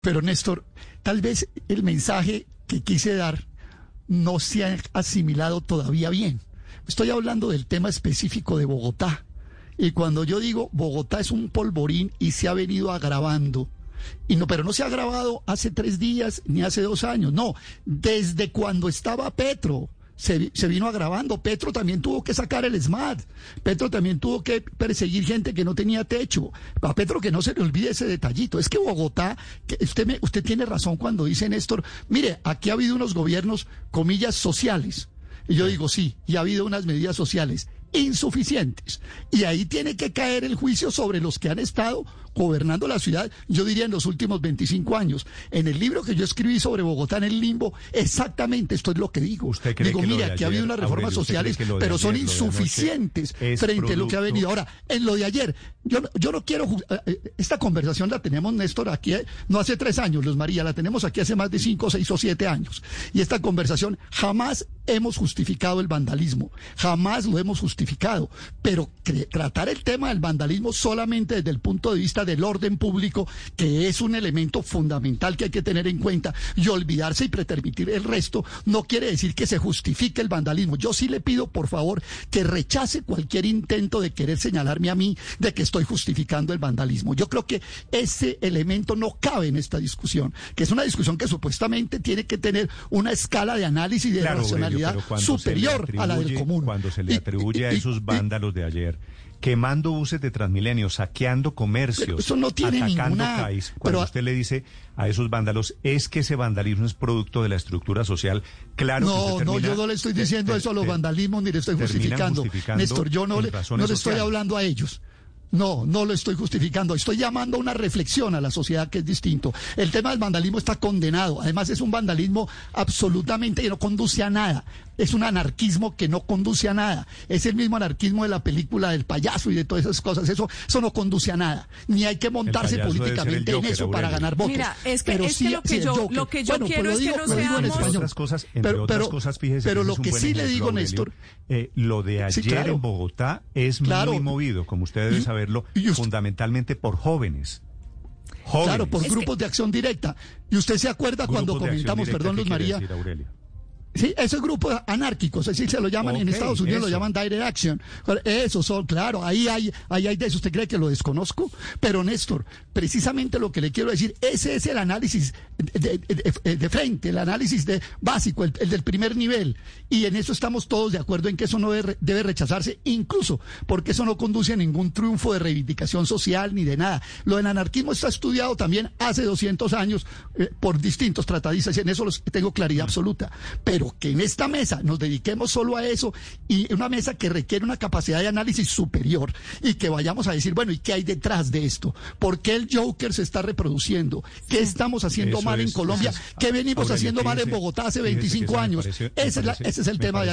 Pero Néstor, tal vez el mensaje que quise dar no se ha asimilado todavía bien. Estoy hablando del tema específico de Bogotá. Y cuando yo digo Bogotá es un polvorín y se ha venido agravando, y no, pero no se ha agravado hace tres días ni hace dos años, no, desde cuando estaba Petro se, vino agravando. Petro también tuvo que sacar el SMAT. Petro también tuvo que perseguir gente que no tenía techo. A Petro que no se le olvide ese detallito. Es que Bogotá, que usted, me, usted tiene razón cuando dice Néstor, mire, aquí ha habido unos gobiernos, comillas, sociales. Y yo digo, sí, y ha habido unas medidas sociales insuficientes. Y ahí tiene que caer el juicio sobre los que han estado gobernando la ciudad, yo diría en los últimos 25 años. En el libro que yo escribí sobre Bogotá en el limbo, exactamente esto es lo que digo. ¿Usted digo, mire, aquí ha habido unas reformas sociales, pero son insuficientes frente a lo que ha venido. Ahora, en lo de ayer, yo, yo no quiero... Eh, eh, esta conversación la tenemos, Néstor, aquí, eh, no hace tres años, Luz María, la tenemos aquí hace más de cinco, seis o siete años. Y esta conversación jamás hemos justificado el vandalismo, jamás lo hemos justificado, pero tratar el tema del vandalismo solamente desde el punto de vista del orden público, que es un elemento fundamental que hay que tener en cuenta, y olvidarse y pretermitir el resto, no quiere decir que se justifique el vandalismo. Yo sí le pido, por favor, que rechace cualquier intento de querer señalarme a mí de que estoy justificando el vandalismo. Yo creo que ese elemento no cabe en esta discusión, que es una discusión que supuestamente tiene que tener una escala de análisis y de racionalidad superior a la del común. Cuando se le atribuye a esos vándalos de ayer quemando buses de Transmilenio, saqueando comercios, eso no tiene atacando CAIS. Cuando usted le dice a esos vándalos, es que ese vandalismo es producto de la estructura social, claro no, que No, yo no le estoy diciendo eso a los vandalismos ni le estoy justificando. Néstor, yo no le, no le estoy hablando a ellos. No, no lo estoy justificando. Estoy llamando a una reflexión a la sociedad que es distinto. El tema del vandalismo está condenado. Además, es un vandalismo absolutamente que no conduce a nada. Es un anarquismo que no conduce a nada. Es el mismo anarquismo de la película del payaso y de todas esas cosas. Eso, eso no conduce a nada. Ni hay que montarse políticamente en eso para ganar votos. Mira, es que, es que lo, que yo, lo que yo quiero es que no seamos... Otras cosas, pero, otras cosas, fíjese pero lo que sí le digo, Néstor... Eh, lo de ayer en Bogotá es muy movido, como usted debe saber fundamentalmente por jóvenes. Claro, por grupos de acción directa. Y usted se acuerda cuando comentamos, perdón, Luz María. Sí, esos grupos anárquicos, así se lo llaman en Estados Unidos, lo llaman direct action. Eso son, claro, ahí hay, ahí hay de eso. ¿Usted cree que lo desconozco? Pero Néstor, precisamente lo que le quiero decir, ese es el análisis de, frente, el análisis de básico, el, del primer nivel. Y en eso estamos todos de acuerdo en que eso no debe, debe, rechazarse, incluso porque eso no conduce a ningún triunfo de reivindicación social ni de nada. Lo del anarquismo está estudiado también hace 200 años eh, por distintos tratadistas y en eso los, tengo claridad absoluta. Pero pero que en esta mesa nos dediquemos solo a eso y una mesa que requiere una capacidad de análisis superior y que vayamos a decir, bueno, ¿y qué hay detrás de esto? ¿Por qué el Joker se está reproduciendo? ¿Qué estamos haciendo mal en Colombia? ¿Qué venimos haciendo mal en Bogotá hace 25 años? ese, es ese es el tema de